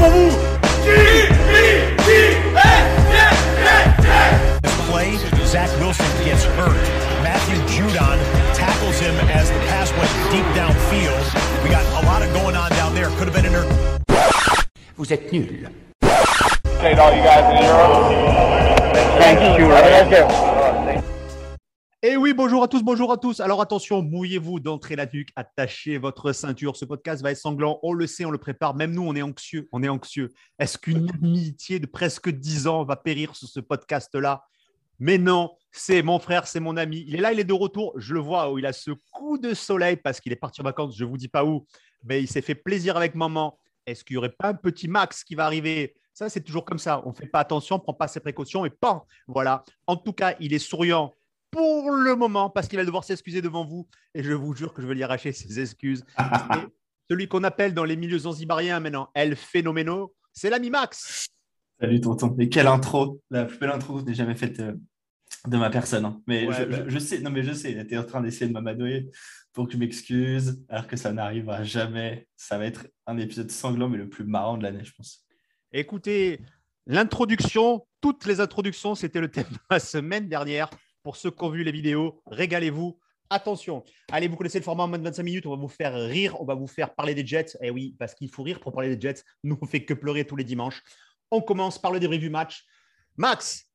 pour vous. play, Zach Wilson gets hurt. Matthew Judon tackles him as the pass went deep downfield. We got a lot of going on down there. Could have been inter. Vous êtes nuls. Appreciate all you guys in Europe. Thank you. Thank you. Et oui, bonjour à tous, bonjour à tous. Alors attention, mouillez-vous d'entrer la nuque, attachez votre ceinture. Ce podcast va être sanglant, on le sait, on le prépare. Même nous, on est anxieux, on est anxieux. Est-ce qu'une amitié de presque 10 ans va périr sur ce podcast-là? Mais non, c'est mon frère, c'est mon ami. Il est là, il est de retour. Je le vois, où il a ce coup de soleil parce qu'il est parti en vacances, je ne vous dis pas où, mais il s'est fait plaisir avec maman. Est-ce qu'il n'y aurait pas un petit Max qui va arriver? Ça, c'est toujours comme ça. On ne fait pas attention, on ne prend pas ses précautions et pan Voilà. En tout cas, il est souriant pour le moment parce qu'il va devoir s'excuser devant vous et je vous jure que je vais lui arracher ses excuses. Celui qu'on appelle dans les milieux zanzibariens maintenant El Phénoméno, c'est l'ami Max. Salut tonton, mais quelle intro, la plus belle intro que j'ai jamais faite euh, de ma personne. hein. Mais, Ouais, je, bah. je- je sais, non mais je sais, tu es en train d'essayer de m'amadouer pour que je m'excuse, alors que ça n'arrivera jamais. Ça va être un épisode sanglant, mais le plus marrant de l'année, je pense. Écoutez, l'introduction, toutes les introductions, c'était le thème de la semaine dernière. Pour ceux qui ont vu les vidéos, régalez-vous. Attention, allez, vous connaissez le format en moins de 25 minutes, on va vous faire rire, on va vous faire parler des Jets. Eh oui, parce qu'il faut rire pour parler des Jets. Nous, on fait que pleurer tous les dimanches. On commence par le débrief du match. Max,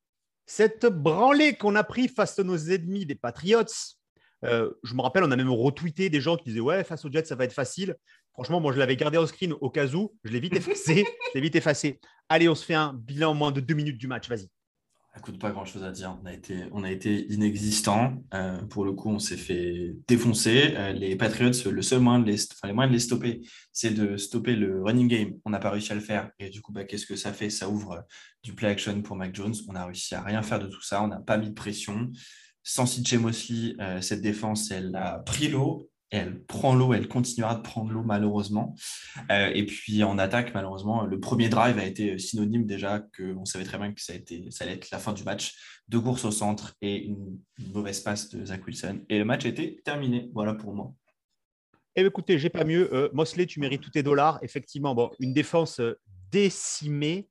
cette branlée qu'on a pris face à nos ennemis des Patriots, euh, je me rappelle, on a même retweeté des gens qui disaient Ouais, face aux Jets, ça va être facile. Franchement, moi, je l'avais gardé en screen au cas où. Je l'ai vite effacé. je l'ai vite effacé. Allez, on se fait un bilan en moins de deux minutes du match. Vas-y. Écoute, pas grand-chose à dire. On a été, on a été inexistant. Euh, pour le coup, on s'est fait défoncer. Euh, les Patriots, le seul moyen de les, enfin, les de les stopper, c'est de stopper le running game. On n'a pas réussi à le faire. Et du coup, bah, qu'est-ce que ça fait? Ça ouvre euh, du play action pour Mac Jones. On a réussi à rien faire de tout ça. On n'a pas mis de pression. Sans CJ Mosley, cette défense, elle a pris l'eau. Elle prend l'eau, elle continuera de prendre l'eau malheureusement. Euh, et puis en attaque, malheureusement, le premier drive a été synonyme déjà qu'on savait très bien que ça, a été, ça allait être la fin du match. Deux courses au centre et une, mauvaise passe de Zach Wilson. Et le match était terminé. Voilà pour moi. Eh bien, écoutez, j'ai pas mieux. Euh, Mosley, tu mérites tous tes dollars. Effectivement, une défense euh, décimée.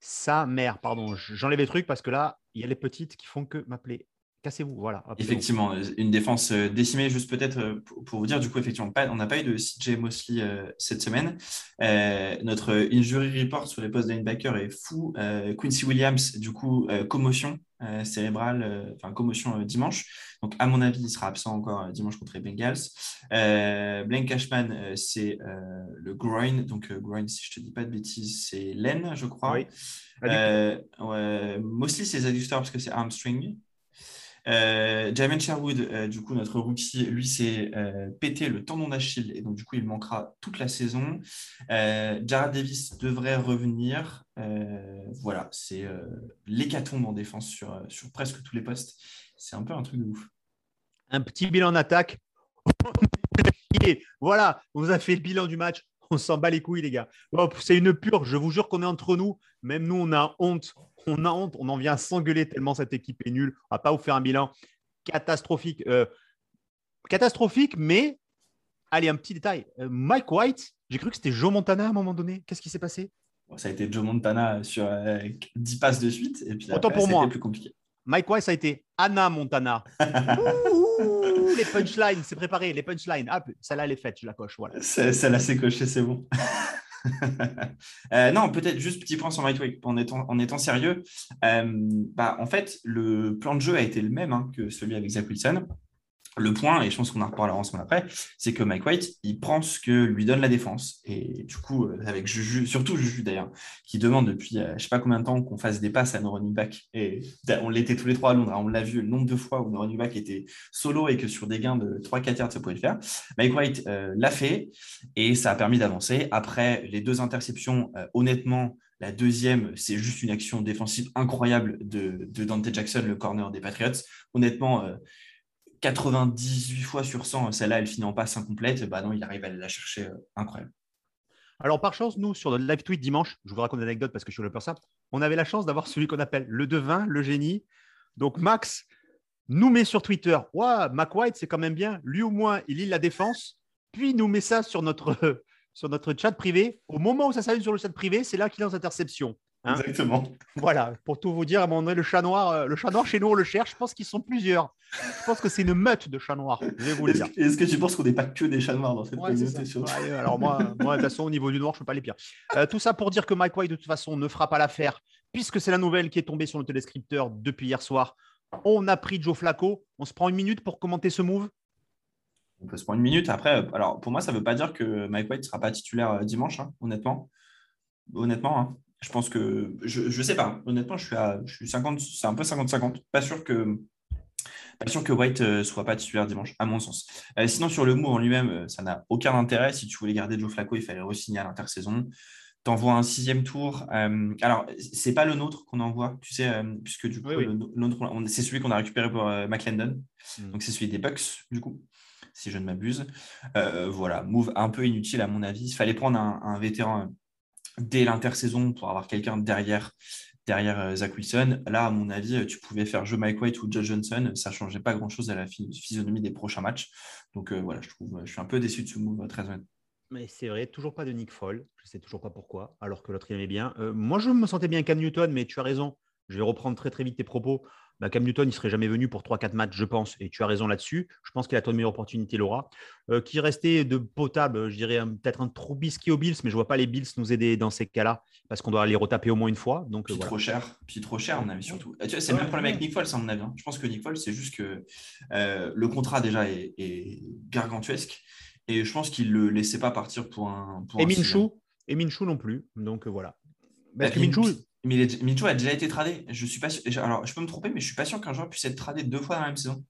Sa mère, pardon, j'enlève les trucs parce que là, il y a les petites qui font que m'appeler. Cassez-vous, voilà. Effectivement, une défense euh, décimée, juste peut-être euh, pour vous dire, du coup, effectivement, pas- on n'a pas eu de CJ Mosley euh, cette semaine. Euh, notre injury report sur les postes de linebacker est fou. Euh, Quincy Williams, du coup, commotion cérébrale, enfin commotion dimanche. Donc, à mon avis, il sera absent encore dimanche contre les Bengals. Blaine Cashman, c'est le groin. Donc, groin, si je te dis pas de bêtises, c'est l'aine, je crois. Oui. Ouais, Mosley, c'est les adducteurs parce que c'est hamstring. Euh, Jamin Sherwood, euh, du coup, notre rookie, lui, s'est euh, pété le tendon d'Achille et donc, du coup, il manquera toute la saison. Jared Davis devrait revenir. Voilà, c'est l'hécatombe en défense sur, sur presque tous les postes. C'est un peu un truc de ouf. Un petit bilan d'attaque. voilà, on vous a fait le bilan du match. On s'en bat les couilles, les gars. C'est une pure. Je vous jure qu'on est entre nous. Même nous, on a honte. On a honte. On en vient à s'engueuler tellement cette équipe est nulle. On va pas vous faire un bilan catastrophique. Euh, catastrophique, mais allez, un petit détail. Euh, Mike White, j'ai cru que c'était Joe Montana à un moment donné. Qu'est-ce qui s'est passé? Ça a été Joe Montana sur euh, 10 passes de suite. Et puis Autant après, pour moi. plus compliqué. Mike White, ça a été Anna Montana. Les punchlines, c'est préparé. Les punchlines. Ah, celle-là, elle est faite. Je la coche. Voilà. L'a s'est coché, c'est bon. Euh, non, peut-être juste petit point sur White, en étant, en étant sérieux. Euh, bah, en fait, le plan de jeu a été le même hein, que celui avec Zach Wilson. Le point, et je pense qu'on en reparlera ensemble après, c'est que Mike White, il prend ce que lui donne la défense. Et du coup, euh, avec Juju, surtout Juju d'ailleurs, qui demande depuis euh, je sais pas combien de temps qu'on fasse des passes à nos running. Et on l'était tous les trois à Londres, hein, on l'a vu le nombre de fois où nos running backs étaient solo et que sur des gains de 3-4 yards, ça pouvait le faire. Mike White euh, l'a fait et ça a permis d'avancer. Après les deux interceptions, euh, honnêtement, la deuxième, c'est juste une action défensive incroyable de, Dante Jackson, le corner des Patriots. Honnêtement, 98 fois sur 100, celle-là, elle finit en passe incomplète. Bah non, il arrive à la chercher. euh, incroyable. Alors, par chance, nous, sur notre live tweet dimanche, je vous raconte une anecdote parce que je suis le ça, on avait la chance d'avoir celui qu'on appelle le devin, le génie. Donc, Max nous met sur Twitter Ouah, Mac White, c'est quand même bien. Lui, au moins, il lit la défense. Puis, nous met ça sur notre, sur notre chat privé. Au moment où ça s'allume sur le chat privé, c'est là qu'il lance interception. Hein Exactement. Voilà, pour tout vous dire, à un moment donné, le chat noir, euh, le chat noir chez nous, on le cherche. Je pense qu'ils sont plusieurs. Je pense que c'est une meute de chats noirs. Je vais vous le Est-ce dire. que, est-ce que tu penses qu'on n'est pas que des chats noirs dans cette Ouais, communauté Ouais, alors moi, moi, de toute façon, au niveau du noir, je ne fais pas les pires. Euh, tout ça pour dire que Mike White, de toute façon, ne fera pas l'affaire, puisque c'est la nouvelle qui est tombée sur le téléscripteur depuis hier soir. On a pris Joe Flacco. On se prend une minute pour commenter ce move? On peut se prendre une minute. Après, euh, alors pour moi, ça ne veut pas dire que Mike White ne sera pas titulaire dimanche, hein, honnêtement. Honnêtement, hein. Je pense que. Je ne sais pas. Honnêtement, je suis à. Je suis 50, c'est un peu 50-50. Pas sûr que. Pas sûr que White ne soit pas titulaire dimanche, à mon sens. Euh, sinon, sur le move en lui-même, euh, ça n'a aucun intérêt. Si tu voulais garder Joe Flacco, il fallait re-signer à l'intersaison. T'envoies un sixième tour. Euh, alors, c'est pas le nôtre qu'on envoie, tu sais, euh, puisque du coup, Oui, oui. c'est celui qu'on a récupéré pour euh, McClendon. Mm. Donc, c'est celui des Bucks, du coup, si je ne m'abuse. Euh, voilà, move un peu inutile à mon avis. Il fallait prendre un, un vétéran euh, dès l'intersaison pour avoir quelqu'un derrière, derrière euh, Zach Wilson. Là, à mon avis, euh, tu pouvais faire jeu Mike White ou Josh Johnson. Ça ne changeait pas grand-chose à la phy- physionomie des prochains matchs. Donc, euh, voilà, je, trouve, je suis un peu déçu de ce move, très. Mais c'est vrai, toujours pas de Nick Foll. Je sais toujours pas pourquoi, alors que l'autre il aimait bien. Moi, je me sentais bien Cam Newton, mais tu as raison. Je vais reprendre très très vite tes propos. Bah, Cam Newton, il serait jamais venu pour 3-4 matchs, je pense. Et tu as raison là-dessus. Je pense qu'il a ton meilleure opportunité, Laura. Euh, qui restait de potable, je dirais peut-être un Trubisky aux Bills, mais je vois pas les Bills nous aider dans ces cas-là, parce qu'on doit les retaper au moins une fois. Donc, Puis euh, voilà. trop cher, puis trop cher, à mon avis, surtout. Tu vois, c'est Ouais, le même problème avec Nick Foles, à mon avis. hein. Je pense que Nick Foles, c'est juste que euh, le contrat déjà est, est gargantuesque. Et je pense qu'il ne le laissait pas partir pour un. Pour Et un. Minshew, et Minshew non plus. Donc euh, voilà. Parce que Bah, Minshew, Min- Mais est- a déjà été tradé. Je suis pas sûr- Alors, je peux me tromper, mais je suis pas sûr qu'un joueur puisse être tradé deux fois dans la même saison.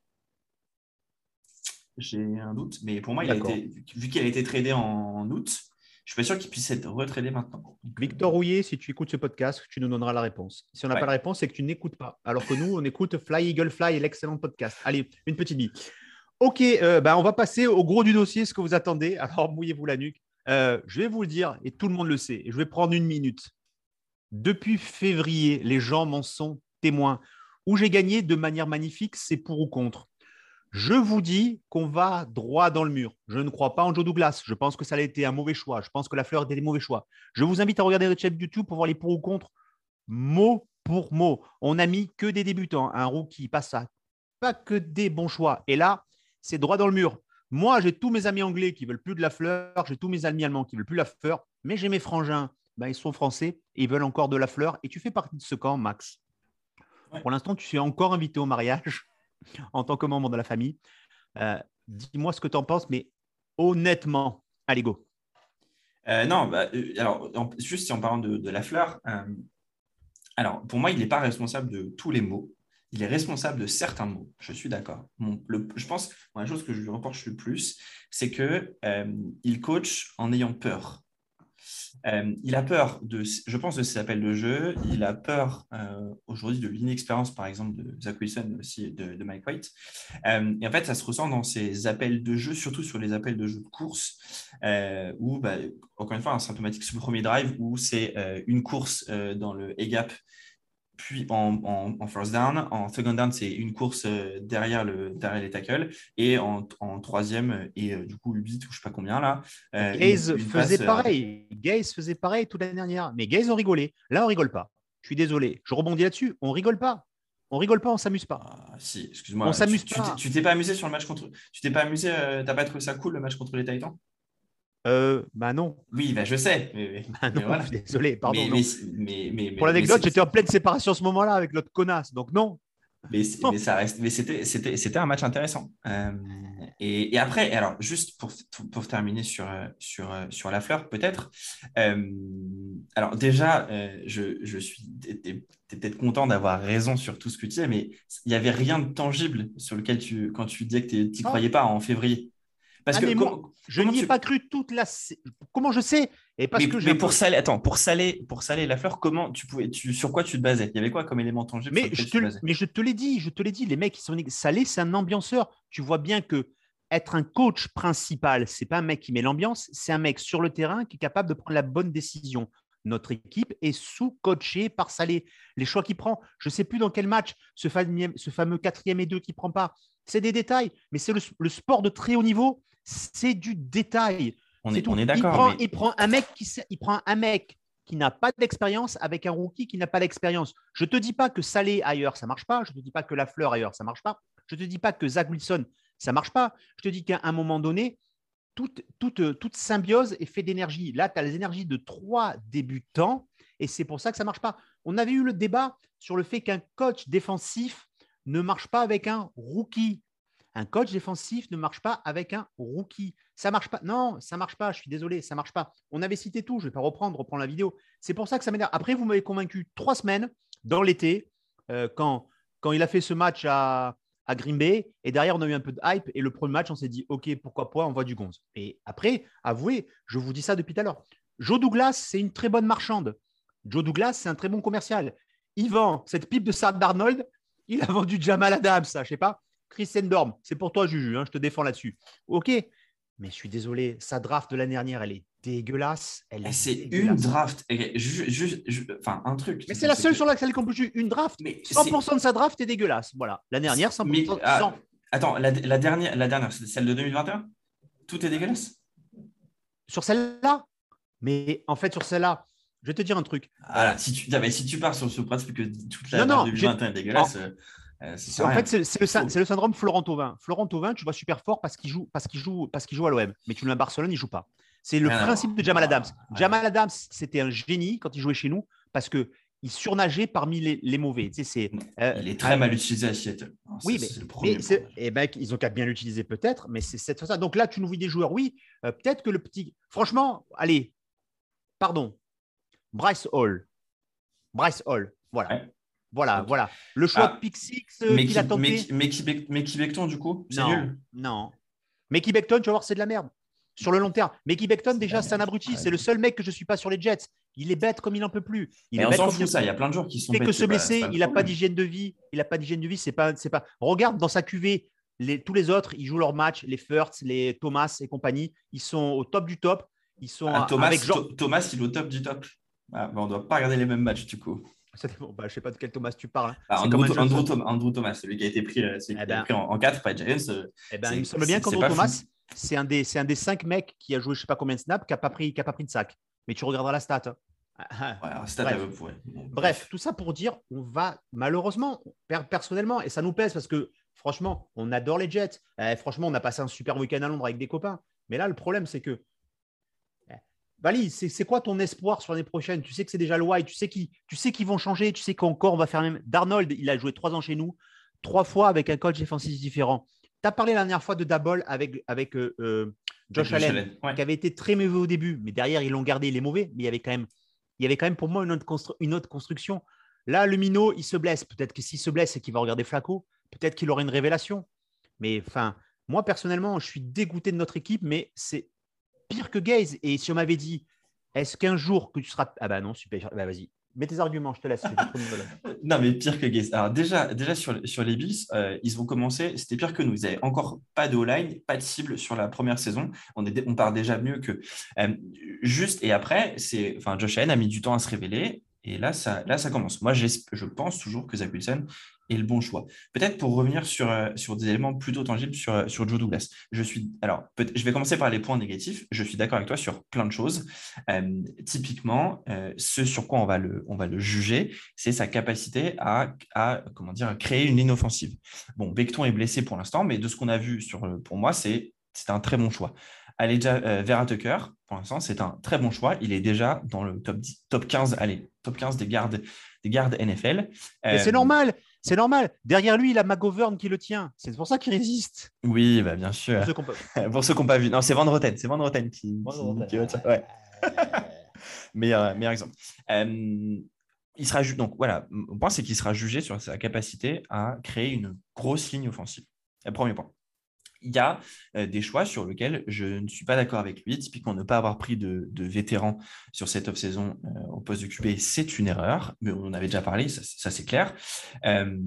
J'ai un doute, mais pour moi, il a été, vu qu'il a été tradé en août, je suis pas sûr qu'il puisse être retradé maintenant. Victor Rouillet, si tu écoutes ce podcast, tu nous donneras la réponse. Si on n'a Ouais. pas la réponse, c'est que tu n'écoutes pas. Alors que nous, on écoute Fly Eagle Fly et l'excellent podcast. Allez, une petite bille. Ok, euh, ben, on va passer au gros du dossier, ce que vous attendez. Alors, mouillez-vous la nuque. Euh, je vais vous le dire, et tout le monde le sait, et je vais prendre une minute. Depuis février, les gens m'en sont témoins. Où j'ai gagné de manière magnifique, c'est pour ou contre. Je vous dis qu'on va droit dans le mur. Je ne crois pas en Joe Douglas. Je pense que ça a été un mauvais choix. Je pense que la fleur était des mauvais choix. Je vous invite à regarder le chat YouTube pour voir les pour ou contre mot pour mot. On n'a mis que des débutants. Un rookie, pas ça. Pas que des bons choix. Et là, c'est droit dans le mur. Moi, j'ai tous mes amis anglais qui veulent plus de la fleur. J'ai tous mes amis allemands qui veulent plus la fleur. Mais j'ai mes frangins. Ben, ils sont français et ils veulent encore de la fleur. Et tu fais partie de ce camp, Max. Ouais. Pour l'instant, tu es encore invité au mariage en tant que membre de la famille. Euh, Dis-moi ce que tu en penses, mais honnêtement, allez, go. Euh, non, bah, euh, alors, en- juste en parlant de, de la fleur, euh, alors, pour moi, il n'est pas responsable de tous les mots. Il est responsable de certains mots. Je suis d'accord. Je pense, moi, la chose que je lui reproche le plus, c'est que euh, il coach en ayant peur. Euh, il a peur, de, je pense, de ses appels de jeu. Il a peur euh, aujourd'hui de l'inexpérience, par exemple, de Zach Wilson, aussi de, Mike White. Euh, et en fait, ça se ressent dans ses appels de jeu, surtout sur les appels de jeu de course, où, bah, encore une fois, un symptomatique sur le premier drive, où c'est une course dans le A-gap, puis en, en- en first down. En second down, c'est une course euh, derrière, le, derrière les tackles. Et en, en troisième, euh, et euh, du coup, 8 ou je ne sais pas combien là. une- Gaze une faisait passe, pareil. Gaze faisait pareil toute l'année dernière. Mais Gaze ont rigolé. Là, on rigole pas. Je suis désolé. Je rebondis là-dessus. On rigole pas. On rigole pas, on s'amuse pas. Ah, si, excuse-moi. On s'amuse pas. t'es- Tu t'es pas amusé sur le match contre. Tu t'es pas amusé, euh, t'as pas trouvé ça cool le match contre les Titans? Euh, bah non. Oui, bah, je sais. Mais, mais- Bah non, mais voilà. désolé. Pardon. Mais- Pour l'anecdote, j'étais en pleine séparation à ce moment-là avec l'autre connasse. Donc non. Mais, c'est- Non. mais ça reste, mais c'était, c'était, c'était un match intéressant. Euh, et, et après, alors juste pour, pour terminer sur, sur, sur la fleur, peut-être. euh, alors déjà, euh, je, je suis, peut-être content d'avoir raison sur tout ce que tu dis, mais il n'y avait rien de tangible sur lequel tu, quand tu disais que tu n'y Ah. croyais pas en février. Parce Ah, que comment- Je n'y ai tu- pas cru toute la. Comment je sais? Et parce mais, que mais pour saler, attends, pour saler, pour saler la fleur, comment tu pouvais, tu, sur quoi tu te basais? Il y avait quoi comme élément tangible Mais je, te, mais je te l'ai dit, je te l'ai dit, les mecs qui sont salés, c'est un ambianceur. Tu vois bien que être un coach principal, c'est pas un mec qui met l'ambiance, c'est un mec sur le terrain qui est capable de prendre la bonne décision. Notre équipe est sous-coachée par Salé. Les choix qu'il prend, je ne sais plus dans quel match, ce fameux, ce fameux quatrième et deux qu'il prend pas, c'est des détails, mais c'est le, le sport de très haut niveau, c'est du détail. On est, on d'accord. mais- il prend un mec qui, sait- il prend un mec qui n'a pas d'expérience avec un rookie qui n'a pas d'expérience. Je te dis pas que Salé ailleurs ça marche pas. Je te dis pas que Lafleur ailleurs ça marche pas. Je te dis pas que Zach Wilson ça marche pas. Je te dis qu'à un moment donné, toute, toute, toute symbiose est faite d'énergie. Là, tu as les énergies de trois débutants et c'est pour ça que ça marche pas. On avait eu le débat sur le fait qu'un coach défensif ne marche pas avec un rookie. Un coach défensif ne marche pas avec un rookie. Ça marche pas. Non, ça marche pas. Je suis désolé, ça marche pas. On avait cité tout. Je vais pas reprendre, reprendre la vidéo. C'est pour ça que ça m'énerve. Après, vous m'avez convaincu trois semaines dans l'été euh, quand, quand il a fait ce match à, à Green Bay et derrière on a eu un peu de hype et le premier match on s'est dit ok pourquoi pas on voit du gonze. Et après, avouez, je vous dis ça depuis tout à l'heure. Joe Douglas c'est une très bonne marchande. Joe Douglas c'est un très bon commercial. Il cette pipe de Sam Darnold. Il a vendu Jamal Adams, ça, je sais pas. Chris Endorm, c'est pour toi, Juju, hein, je te défends là-dessus. Ok, mais je suis désolé, sa draft de l'année dernière, elle est dégueulasse. Elle est Eh, C'est une draft. Eh, Enfin, un truc. Mais c'est la seule que- sur laquelle qu'on peut jouer une draft. Mais c'est- 100% de sa draft est dégueulasse. Voilà. L'année dernière, 100%. Mais, ah, 100. Attends, la, la dernière, la dernière, c'est celle de 2021 Tout est dégueulasse? Sur celle-là? Mais en fait, sur celle-là, je vais te dire un truc. Voilà, si tu, non, mais si tu pars sur ce principe que toute la Non, non, draft 2021 est dégueulasse, euh, En rien. fait, c'est le, syndrome Florent Thauvin. Florent Thauvin, tu vois super fort parce qu'il joue, parce qu'il joue, parce qu'il joue à l'OM. Mais tu le mets à Barcelone, il joue pas. C'est le à principe de Jamal Adams. Jamal Adams, c'était un génie quand il jouait chez nous parce que il surnageait parmi les, les mauvais. Tu sais, c'est, euh, Il est très un- mal utilisé à Seattle. Alors, Oui, mais, c'est le premier mais eh ben, ils ont qu'à bien l'utiliser peut-être, mais c'est cette ça. Donc là, tu nous vois des joueurs, oui. euh, peut-être que le petit. Franchement, allez, pardon. Bryce Hall. Bryce Hall. Voilà. Ouais. Voilà, voilà. Le choix Ah, de pick six euh, Mais qu'il a qui, tenté. mais, mais, mais qui Becton, du coup C'est non, nul non. Mickey Beckton, tu vas voir, c'est de la merde. Sur le long terme. C'est de déjà, c'est un abruti. Ouais. C'est le seul mec que je ne suis pas sur les Jets. Il est bête comme il n'en peut plus. Il Et est on s'en fout, ça. Il y a plein de joueurs qui sont fait que se pas- blesser, pas il n'a pas d'hygiène de vie. Il n'a pas d'hygiène de vie. C'est pas, c'est pas. Regarde dans sa cuvée, les, tous les autres, ils jouent leur match. Les Furts, les Thomas et compagnie, ils sont au top du top. Ils sont Ah, Thomas, avec Thomas, il est au top du top. Ah, on ne doit pas regarder les mêmes matchs, du coup. Ça dépend. Bah, je sais pas de quel Thomas tu parles. hein. Ah, C'est Andrew, Thomas, Andrew Thomas, celui qui a été pris, euh, qui Eh a été ben. pris en, en 4 par Giants. euh, Eh ben, il me semble bien qu'Andrew Thomas, c'est un, des, un des cinq mecs qui a joué je sais pas combien de snaps, qui n'a pas, pris- qui a pas pris de sac. Mais tu regarderas la stat. hein. Stat, Bref. ouais. Bon, Bref, tout ça pour dire, on va malheureusement, per- personnellement, et ça nous pèse parce que franchement, on adore les Jets. Eh, franchement, on a passé un super week-end à Londres avec des copains. Mais là, le problème, c'est que. Vali, c'est c'est quoi ton espoir sur l'année prochaine? Tu sais que c'est déjà le white, tu sais qu'ils tu sais qu'ils vont changer, tu sais qu'encore on va faire même. Darnold, il a joué trois ans chez nous, trois fois avec un coach défensif différent. Tu as parlé la dernière fois de Dabol avec, avec euh, euh, Josh Allen ouais. qui avait été très mauvais au début, mais derrière, ils l'ont gardé, il est mauvais, mais il y avait quand même, il y avait quand même pour moi une autre, constru- une autre construction. Là, le minot, il se blesse. Peut-être que s'il se blesse, c'est qu'il va regarder Flaco. Peut-être qu'il aura une révélation. Mais enfin, moi, personnellement, je suis dégoûté de notre équipe, mais c'est pire que Gaze. Et si on m'avait dit, est-ce qu'un jour que tu seras. Ah bah non, super. Bah vas-y, mets tes arguments, je te laisse. Non, mais pire que Gaze. Alors, déjà, déjà sur, sur les Bills, euh, ils ont commencé, c'était pire que nous. Ils n'avaient encore pas de O-line, pas de cible sur la première saison. On, est, on part déjà mieux que. euh, juste, et après, c'est, enfin, Josh Allen a mis du temps à se révéler. Et là, ça, là, ça commence. Moi, je pense toujours que Zach Wilson est le bon choix. Peut-être pour revenir sur, euh, sur des éléments plutôt tangibles sur, euh, sur Joe Douglas. Je suis, alors, je vais commencer par les points négatifs. Je suis d'accord avec toi sur plein de choses. Euh, typiquement, euh, ce sur quoi on va le, on va le juger, c'est sa capacité à, à, comment dire, créer une ligne offensive. Bon, Becton est blessé pour l'instant, mais de ce qu'on a vu sur, pour moi, c'est un très bon choix. Allez, déjà, euh, Vera Tucker, pour l'instant, c'est un très bon choix. Il est déjà dans le top, 10 top 15, allez, top 15 des gardes, des gardes NFL. C'est normal, c'est normal. Derrière lui, il a McGovern qui le tient. C'est pour ça qu'il résiste. Oui, bah, bien sûr. Pour ceux qu'on peut- Pour ceux pas vu. Non, c'est Van Roten. C'est Van Roten qui, qui, retient. Ouais. meilleur, meilleur exemple. Euh, il sera ju- donc voilà, mon point c'est qu'il sera jugé sur sa capacité à créer une grosse ligne offensive. Le premier point. Il y a euh, des choix sur lesquels je ne suis pas d'accord avec lui. Typiquement, ne pas avoir pris de, de vétérans sur cette off-saison euh, au poste de QB, c'est une erreur, mais on en avait déjà parlé, ça, c'est clair. Euh,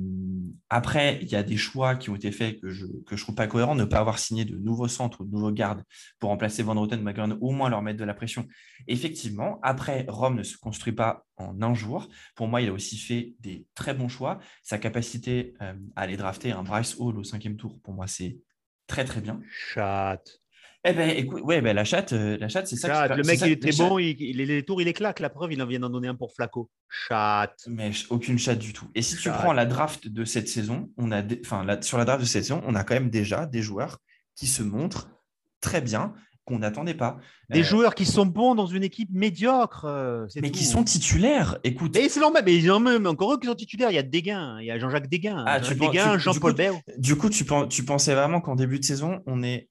après, il y a des choix qui ont été faits que je ne que je trouve pas cohérents. Ne pas avoir signé de nouveaux centres ou de nouveaux gardes pour remplacer Van Roten, McGovern, au moins leur mettre de la pression. Effectivement, après, Rome ne se construit pas en un jour. Pour moi, il a aussi fait des très bons choix. Sa capacité à aller drafter un Bryce Hall au cinquième tour, pour moi, c'est très très bien. Chat. Eh ben, écoute, ouais, ben, la chatte, euh, la chatte, c'est ça. Qui- le mec, ça- il chatte- bon, il, il- les tours, il éclate. La preuve, il en vient d'en donner un pour Flaco. Chat. Mais aucune chatte du tout. Et si tu Chatte. prends la draft de cette saison, on a, enfin, la- sur la draft de cette saison, on a quand même déjà des joueurs qui se montrent très bien, qu'on n'attendait pas. Des Euh, joueurs qui sont bons dans une équipe médiocre. euh, mais tout. qui sont titulaires. Écoute, Et c'est normal, mais il y en a même encore eux qui sont titulaires. Il y a Dégain, il y a Jean-Jacques Dégain, Ah, du Jean-Paul coup, Béo. du coup, tu, tu pensais vraiment qu'en début de saison, on ait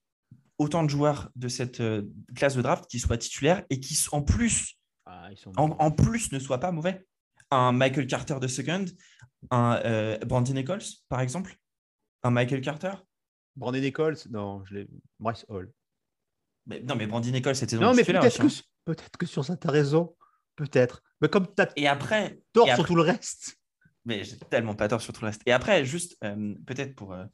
autant de joueurs de cette euh, classe de draft qui soient titulaires et qui, en plus, Ah, ils sont en, en plus, ne soient pas mauvais? Un Michael Carter de second, un Brandon Nichols, par exemple, un Michael Carter? Brandon Nichols, non, je l'ai. Bryce Hall. Mais, non, mais Brandon Nichols, c'était Non, mais peut-être que, hein. peut-être que sur ça, tu as raison. Peut-être. Mais comme tu as Et après, tort et sur tout le reste. mais j'ai tellement pas tort sur tout le reste. Et après, juste euh, peut-être pour, euh,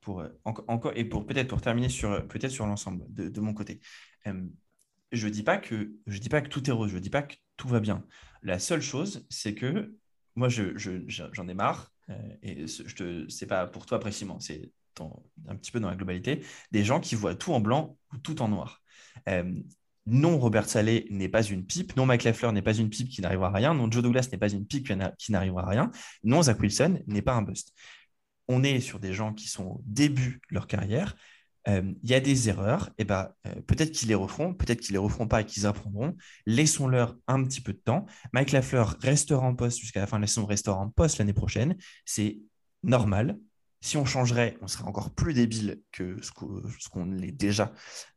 pour euh, enco- encore et pour peut-être pour terminer sur peut-être sur l'ensemble de, de mon côté. je dis pas que je dis pas que tout est rose. Je dis pas que tout va bien. La seule chose, c'est que moi, je, je- je- j'en ai marre. euh, et ce- je te, c'est pas pour toi précisément. C'est un petit peu dans la globalité des gens qui voient tout en blanc ou tout en noir. Euh, non, Robert Saleh n'est pas une pipe. Non, Mike Leffler n'est pas une pipe qui n'arrivera à rien. Non, Joe Douglas n'est pas une pipe qui n'a- qui n'arrivera à rien. Non, Zach Wilson n'est pas un bust. On est sur des gens qui sont au début de leur carrière. Euh, Il y a des erreurs. Et ben, euh, peut-être qu'ils les referont, peut-être qu'ils les referont pas et qu'ils apprendront. Laissons-leur un petit peu de temps. Mike Leffler restera en poste jusqu'à la fin de la saison, restera en poste l'année prochaine. C'est normal. Si on changerait, on serait encore plus débile que ce qu'o- ce qu'on l'est déjà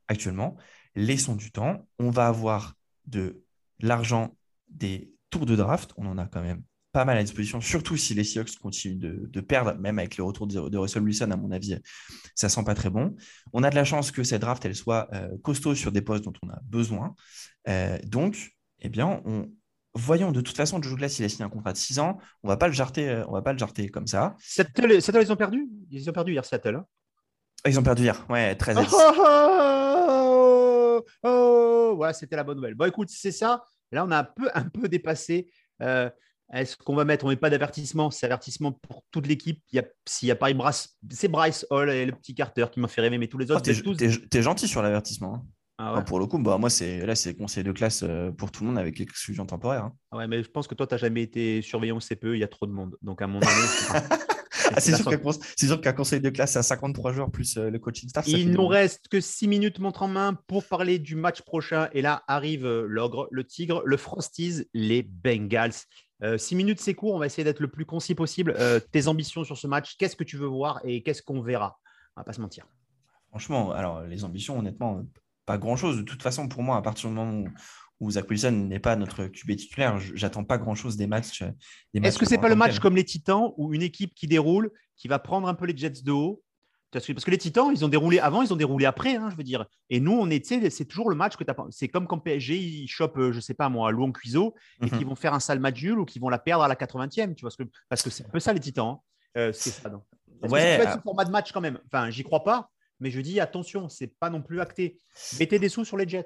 actuellement. Laissons du temps. On va avoir de l'argent des tours de draft. On en a quand même pas mal à disposition, surtout si les Seahawks continuent de, perdre, même avec le retour de, de Russell Wilson, à mon avis, ça sent pas très bon. On a de la chance que cette draft, elle soit euh, costaud sur des postes dont on a besoin. Euh, donc, eh bien, on, voyons, de toute façon, Joe Douglas, il a signé un contrat de 6 ans. On va pas le jarter, euh, on va pas le jarter comme ça. Seattle, Seattle, ils ont perdu? Ils ont perdu hier, Seattle. hein. Ah, Ils ont perdu hier, ouais, 13 à 10. Oh, oh, oh, voilà, c'était la bonne nouvelle. Bon, écoute, c'est ça. Là, on a un peu, un peu dépassé. Euh, Est-ce qu'on va mettre On met pas d'avertissement. C'est avertissement pour toute l'équipe. S'il y a pas Bryce, c'est Bryce Hall et le petit Carter qui m'a fait rêver, mais tous les Oh, autres, tous. t'es gentil sur l'avertissement. hein. Ah pour le coup, bah, moi, c'est, là, c'est conseil de classe euh, pour tout le monde avec exclusion temporaire. hein. Ah ouais, mais je pense que toi, tu n'as jamais été surveillant au CPE. Il y a trop de monde. Donc, à mon avis, Ah, c'est, sûr qu'un, sûr conseil de classe à 53 jours plus euh, le coaching staff. Il nous reste que 6 minutes montre en main pour parler du match prochain. Et là arrive euh, l'ogre, le tigre, le Frosties, les Bengals. 6 minutes, c'est court. On va essayer d'être le plus concis possible. Euh, tes ambitions sur ce match, qu'est-ce que tu veux voir et qu'est-ce qu'on verra? On va pas se mentir. Franchement, alors les ambitions, honnêtement, pas grand-chose. De toute façon, pour moi, à partir du moment où, où Zach Wilson n'est pas notre QB titulaire, j'attends pas grand-chose des matchs. euh, des matchs Est-ce que c'est pas le match comme les Titans ou une équipe qui déroule, qui va prendre un peu les Jets de haut? Parce que, parce que les Titans, ils ont déroulé avant, ils ont déroulé après, hein, je veux dire. Et nous, on est, c'est toujours le match que tu as. C'est comme quand PSG, ils chopent, euh, je sais pas moi, Louan Cuiseau et Mhm. qui vont faire un sale match nul ou qui vont la perdre à la 80e, tu vois. Parce que parce que c'est un peu ça, les Titans. hein. Euh, c'est ça, que Ouais, ça peut être ah. ce format de match quand même? Enfin, j'y crois pas, mais je dis attention, c'est pas non plus acté. Mettez des sous sur les Jets.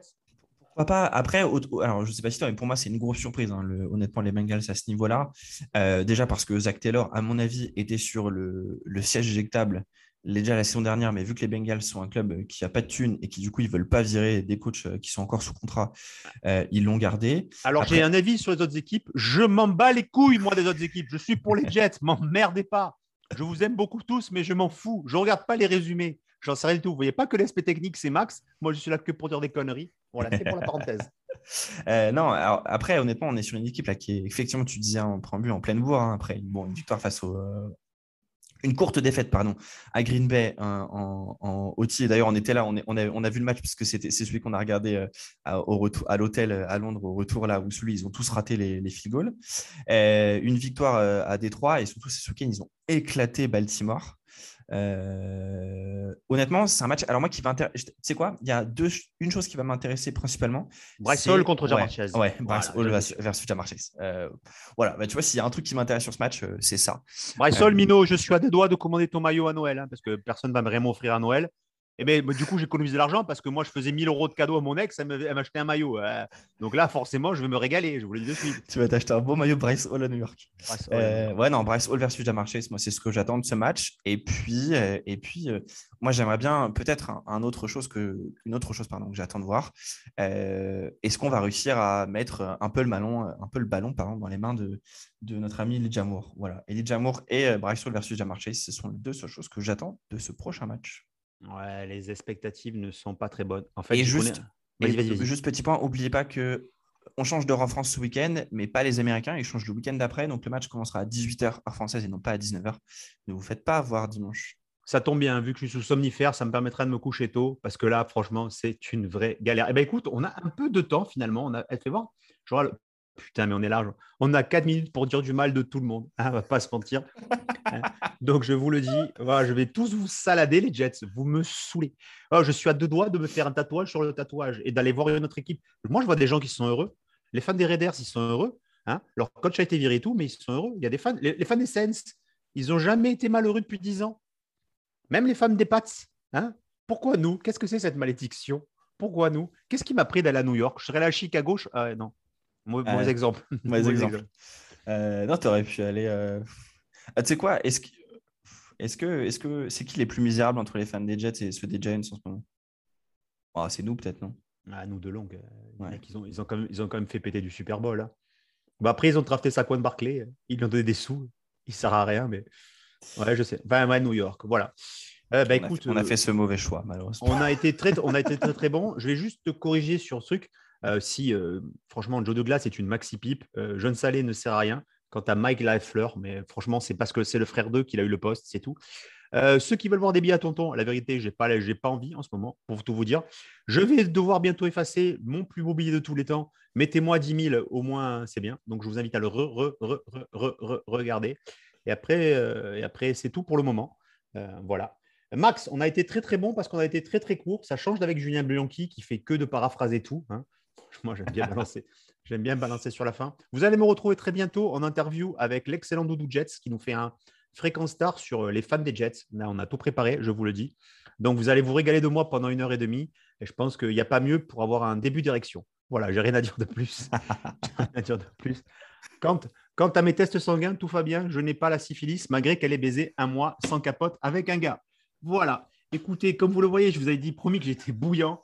Pourquoi pas? Après, alors je sais pas si toi, mais pour moi, c'est une grosse surprise. hein, le- honnêtement, les Bengals à ce niveau-là. Euh, déjà parce que Zach Taylor, à mon avis, était sur le, le siège éjectable déjà la saison dernière, mais vu que les Bengals sont un club qui a pas de thunes et qui du coup ils veulent pas virer des coachs euh, qui sont encore sous contrat, euh, ils l'ont gardé. Alors, Après- j'ai un avis sur les autres équipes. Je m'en bats les couilles, moi, des autres équipes. Je suis pour les Jets. M'emmerdez pas. Je vous aime beaucoup tous, mais je m'en fous. Je regarde pas les résumés. J'en sais rien du tout. Vous voyez pas que l'aspect technique, c'est Max. Moi, je suis là que pour dire des conneries. Voilà, c'est pour la parenthèse. Euh, non, alors, après, honnêtement, on est sur une équipe là qui est effectivement, tu disais en préambule, en pleine bourre. hein, après, bon, une victoire face au. euh, une courte défaite, pardon, à Green Bay hein, en, en OT. D'ailleurs, on était là, on, est- on, a, on a vu le match parce que c'était, c'est celui qu'on a regardé euh, à, au retour, à l'hôtel à Londres, au retour là où celui, ils ont tous raté les, les field goals. Une victoire à Détroit et surtout, ce week-end, ils ont éclaté Baltimore. Euh, honnêtement, c'est un match. Alors, moi qui va intéresser. Tu sais quoi Il y a deux, une chose qui va m'intéresser principalement. Bryce Hall contre Jamar ouais, Chase. Ouais, Voilà, Bryce Hall versus Jamar Chase. Euh, voilà, bah, tu vois, s'il y a un truc qui m'intéresse sur ce match, euh, c'est ça. Bryce Hall, Mino, je suis à deux doigts de commander ton maillot à Noël, hein, parce que personne ne va rien m'offrir à Noël. Et bien, bah, du coup, j'économise de l'argent parce que moi, je faisais 1000 euros de cadeau à mon ex, elle m'achetait un maillot. donc là, forcément, je vais me régaler, je vous le dis de suite. tu vas t'acheter un beau maillot Bryce Hall à New York. Euh, ouais, non, Bryce Hall versus Jamar Chase, moi, c'est ce que j'attends de ce match. Et puis, euh, et puis euh, moi, j'aimerais bien peut-être un, autre chose que, une autre chose pardon, que j'attends de voir. Est-ce qu'on va réussir à mettre un peu le ballon, un peu le ballon pardon, dans les mains de, de notre ami Elijah Moore? Voilà, Elijah Moore et Bryce Hall versus Jamar Chase, ce sont les deux seules choses que j'attends de ce prochain match. Ouais, les expectatives ne sont pas très bonnes. En fait, et juste, juste petit point, n'oubliez pas que on change d'heure en France ce week-end, mais pas les Américains. Ils changent le week-end d'après. Donc le match commencera à 18h heure française et non pas à 19h. Ne vous faites pas avoir dimanche. Ça tombe bien, vu que je suis sous somnifère, ça me permettra de me coucher tôt parce que là, franchement, c'est une vraie galère. Eh bien, écoute, on a un peu de temps finalement. On a... Elle fait voir. Putain, mais on est large. On a 4 minutes pour dire du mal de tout le monde. Hein, on va pas se mentir. Hein. Donc, je vous le dis, voilà, je vais tous vous salader, les Jets. Vous me saoulez. Oh, je suis à deux doigts de me faire un tatouage sur le tatouage et d'aller voir une autre équipe. Moi, je vois des gens qui sont heureux. Les fans des Raiders, ils sont heureux. Hein. Leur coach a été viré et tout, mais ils sont heureux. Il y a des fans, les, fans des Saints, ils n'ont jamais été malheureux depuis 10 ans. Même les fans des Pats. Hein. Pourquoi nous? Qu'est-ce que c'est cette malédiction? Pourquoi nous? Qu'est-ce qui m'a pris d'aller à New York? Je serais là à Chicago. Ah, non. Mauvais, exemple. Mauvais, exemple. Euh, non, tu aurais pu aller. Euh, ah, tu sais quoi Est-ce que est-ce que est-ce que c'est qui les plus misérables entre les fans des Jets et ceux des Giants en ce moment? Oh, C'est nous peut-être, non? Ah, Nous de longue. ils, ont, ils, ont quand même, ils ont quand même fait péter du Super Bowl. Hein. Bah, après, ils ont drafté Saquon Barclay. Ils lui ont donné des sous. Il ne sert à rien, mais. Ouais, je sais. Enfin, ouais, New York. Voilà. Euh, bah, on, écoute, a, on a fait ce mauvais choix, malheureusement. On a été très, on a été très, très bon. Je vais juste te corriger sur ce truc. Euh, si, euh, franchement, Joe Douglas est une maxi pipe, euh, John Salé ne sert à rien. Quant à Mike Lafleur, mais franchement, c'est parce que c'est le frère d'eux qu'il a eu le poste, c'est tout. ceux qui veulent voir des billets à tonton, la vérité, j'ai pas, j'ai pas envie en ce moment, pour tout vous dire. Je vais devoir bientôt effacer mon plus beau billet de tous les temps. Mettez-moi 10 000, au moins, c'est bien. Donc, je vous invite à le regarder. Et après, après c'est tout pour le moment. voilà. Max, on a été très très bon parce qu'on a été très très court. Ça change d'avec Julien Bianchi qui fait que de paraphraser tout. Hein. Moi, j'aime bien balancer. J'aime bien balancer sur la fin. Vous allez me retrouver très bientôt en interview avec l'excellent Doudou Jets qui nous fait un fréquence star sur euh, les fans des Jets. Là, on a tout préparé, je vous le dis. Donc, vous allez vous régaler de moi pendant une heure et demie. Et je pense qu'il n'y a pas mieux pour avoir un début d'érection. Voilà, j'ai rien à dire de plus. rien à dire de plus. Quant, quant à mes tests sanguins, tout va bien. Je n'ai pas la syphilis malgré qu'elle ait baisé un mois sans capote avec un gars. Voilà. Écoutez, comme vous le voyez, je vous avais dit, promis que j'étais bouillant.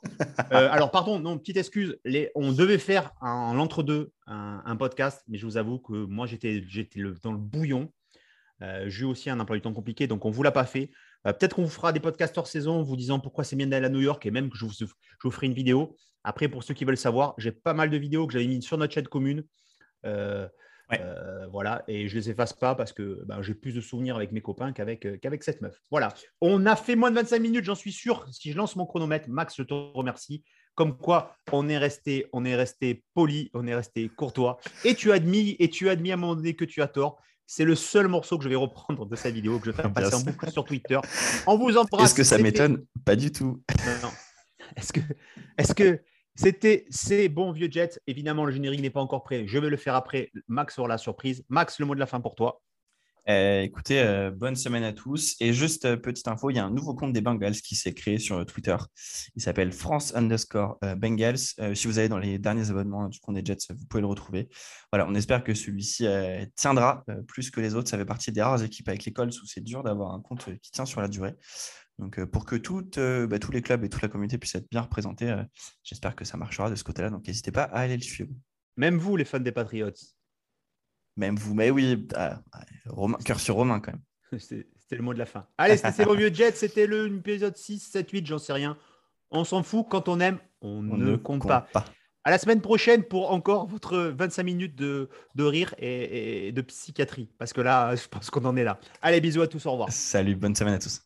Euh, alors, pardon, non, petite excuse. on devait faire en l'entre-deux un, podcast, mais je vous avoue que moi, j'étais, dans le bouillon. Euh, j'ai eu aussi un emploi du temps compliqué, donc on ne vous l'a pas fait. Euh, peut-être qu'on vous fera des podcasts hors saison, vous disant pourquoi c'est bien d'aller à New York et même que je vous, je vous, ferai une vidéo. Après, pour ceux qui veulent savoir, j'ai pas mal de vidéos que j'avais mises sur notre chaîne commune. Euh, voilà, et je les efface pas parce que ben, j'ai plus de souvenirs avec mes copains qu'avec euh, qu'avec cette meuf. Voilà, on a fait moins de 25 minutes, j'en suis sûr. Si je lance mon chronomètre, Max, je te remercie. Comme quoi, on est resté, on est resté poli, on est resté courtois. Et tu as admis, et tu as admis à un moment donné que tu as tort. C'est le seul morceau que je vais reprendre de cette vidéo, que je vais faire passer en boucle sur Twitter. On vous embrasse. Est-ce que ça m'étonne? Pas du tout. Non, Est-ce que, est-ce que c'était ces bons vieux Jets. Évidemment, le générique n'est pas encore prêt. Je vais le faire après. Max aura la surprise. Max, le mot de la fin pour toi. Euh, écoutez, euh, bonne semaine à tous. Et juste euh, petite info, il y a un nouveau compte des Bengals qui s'est créé sur Twitter. Il s'appelle France underscore Bengals. si vous allez dans les derniers abonnements du compte des Jets, vous pouvez le retrouver. Voilà, on espère que celui-ci tiendra plus que les autres. Ça fait partie des rares équipes avec l'école où c'est dur d'avoir un compte qui tient sur la durée. Donc, euh, pour que euh, bah, tous les clubs et toute la communauté puissent être bien représentés, euh, j'espère que ça marchera de ce côté-là. Donc, n'hésitez pas à aller le suivre. Même vous, les fans des Patriots. Même vous, mais oui, ah, cœur sur Romain quand même. C'était le mot de la fin. Allez, c'était vos vieux Jet, c'était l'épisode 6, 7, 8, j'en sais rien. On s'en fout, quand on aime, on, ne, compte, pas. À la semaine prochaine pour encore votre 25 minutes de, rire et de psychiatrie. Parce que là, je pense qu'on en est là. Allez, bisous à tous, au revoir. Salut, bonne semaine à tous.